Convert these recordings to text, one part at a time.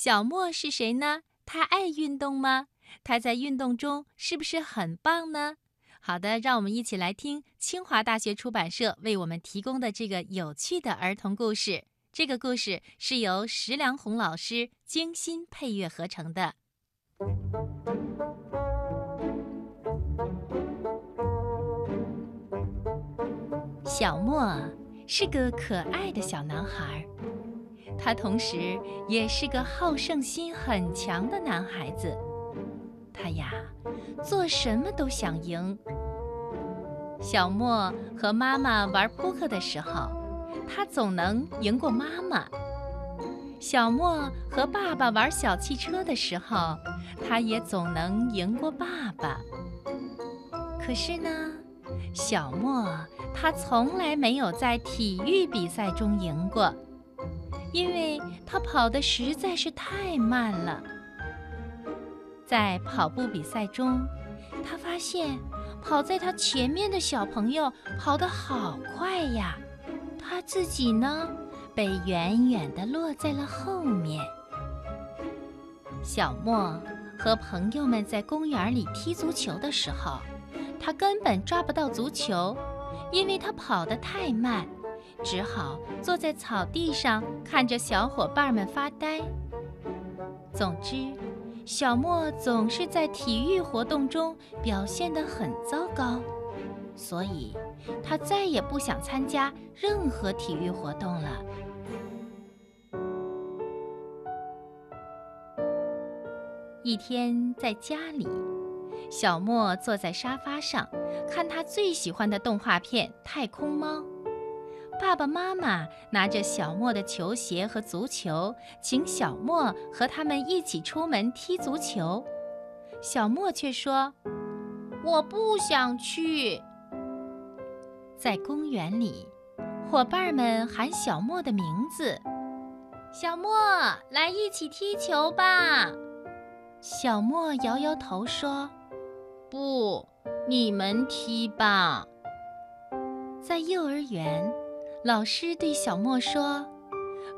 小莫是谁呢？他爱运动吗？他在运动中是不是很棒呢？好的，让我们一起来听清华大学出版社为我们提供的这个有趣的儿童故事。这个故事是由石良红老师精心配乐合成的。小莫是个可爱的小男孩，他同时也是个好胜心很强的男孩子。他呀，做什么都想赢。小莫和妈妈玩扑克的时候，他总能赢过妈妈；小莫和爸爸玩小汽车的时候，他也总能赢过爸爸。可是呢，小莫他从来没有在体育比赛中赢过，因为他跑得实在是太慢了。在跑步比赛中，他发现跑在他前面的小朋友跑得好快呀，他自己呢，被远远地落在了后面。小莫和朋友们在公园里踢足球的时候，他根本抓不到足球，因为他跑得太慢，只好坐在草地上看着小伙伴们发呆。总之。小莫总是在体育活动中表现得很糟糕，所以他再也不想参加任何体育活动了。一天在家里，小莫坐在沙发上，看他最喜欢的动画片《太空猫》。爸爸妈妈拿着小莫的球鞋和足球，请小莫和他们一起出门踢足球。小莫却说：“我不想去。”在公园里，伙伴们喊小莫的名字：“小莫，来一起踢球吧！”小莫摇摇头说：“不，你们踢吧。”在幼儿园。老师对小莫说：“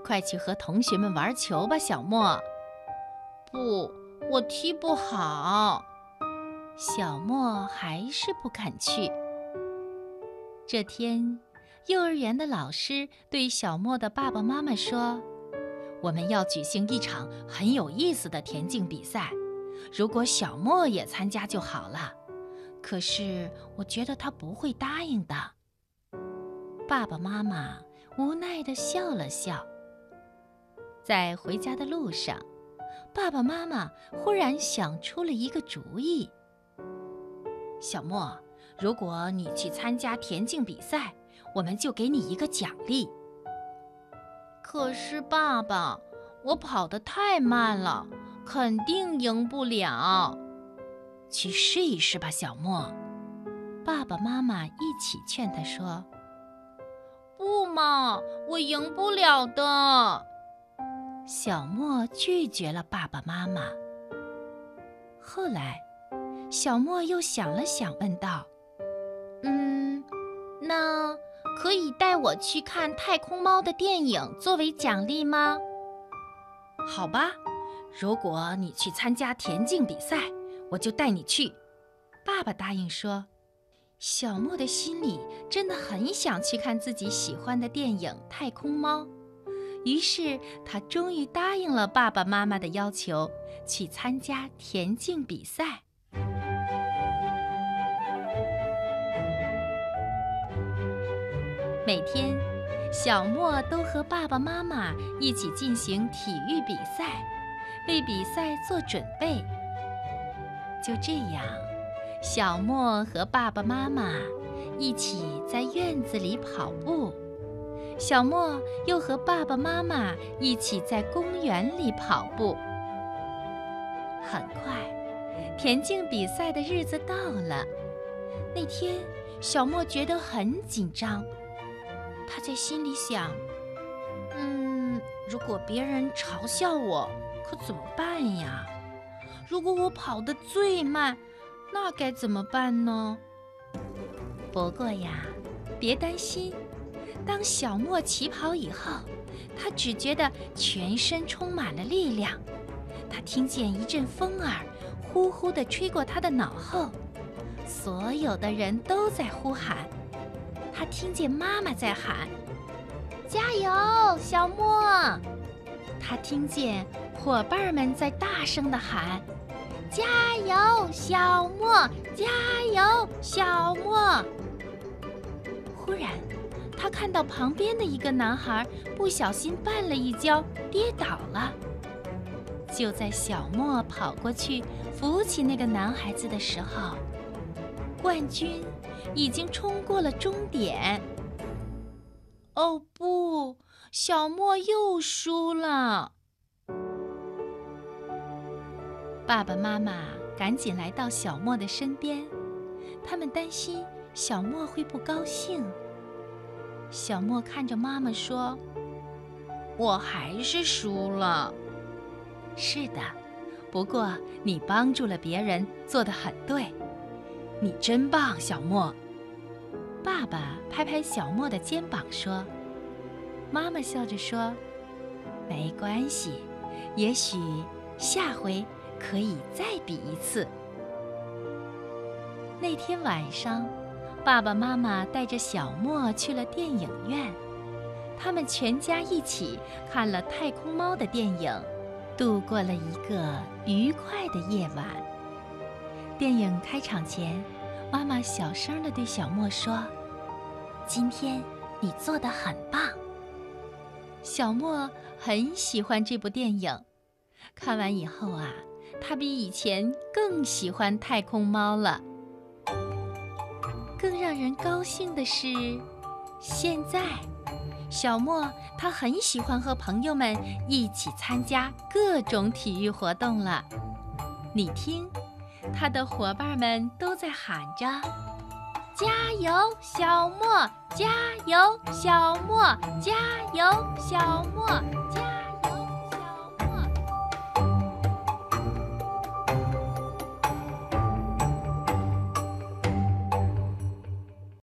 快去和同学们玩球吧，小莫。”“不，我踢不好。”小莫还是不肯去。这天，幼儿园的老师对小莫的爸爸妈妈说：“我们要举行一场很有意思的田径比赛，如果小莫也参加就好了。可是，我觉得他不会答应的。”爸爸妈妈无奈地笑了笑。在回家的路上，爸爸妈妈忽然想出了一个主意：“小莫，如果你去参加田径比赛，我们就给你一个奖励。”可是，爸爸，我跑得太慢了，肯定赢不了。去试一试吧，小莫。爸爸妈妈一起劝他说。不嘛，我赢不了的。小莫拒绝了爸爸妈妈。后来，小莫又想了想，问道：“嗯，那可以带我去看《太空猫》的电影作为奖励吗？”“好吧，如果你去参加田径比赛，我就带你去。”爸爸答应说。小莫的心里真的很想去看自己喜欢的电影《太空猫》，于是他终于答应了爸爸妈妈的要求，去参加田径比赛。每天，小莫都和爸爸妈妈一起进行体育比赛，为比赛做准备。就这样。小莫和爸爸妈妈一起在院子里跑步，小莫又和爸爸妈妈一起在公园里跑步。很快，田径比赛的日子到了。那天，小莫觉得很紧张，他在心里想：“嗯，如果别人嘲笑我，可怎么办呀？如果我跑得最慢……”那该怎么办呢？不过呀，别担心，当小莫起跑以后，他只觉得全身充满了力量。他听见一阵风儿呼呼地吹过他的脑后，所有的人都在呼喊。他听见妈妈在喊：“加油，小莫！”他听见伙伴们在大声地喊：“加油，小莫！加油，小莫！”忽然，他看到旁边的一个男孩不小心绊了一跤，跌倒了。就在小莫跑过去扶起那个男孩子的时候，冠军已经冲过了终点。哦不，小莫又输了。爸爸妈妈赶紧来到小莫的身边，他们担心小莫会不高兴。小莫看着妈妈说：“我还是输了。”是的，不过你帮助了别人，做得很对，你真棒，小莫。爸爸拍拍小莫的肩膀说：“妈妈笑着说，没关系，也许下回可以再比一次。”那天晚上，爸爸妈妈带着小莫去了电影院，他们全家一起看了《太空猫》的电影。度过了一个愉快的夜晚。电影开场前，妈妈小声地对小莫说：“今天你做得很棒。”小莫很喜欢这部电影，看完以后啊，他比以前更喜欢太空猫了。更让人高兴的是，现在。小莫他很喜欢和朋友们一起参加各种体育活动了。你听，他的伙伴们都在喊着：“加油，小莫！加油，小莫！加油，小莫！加！”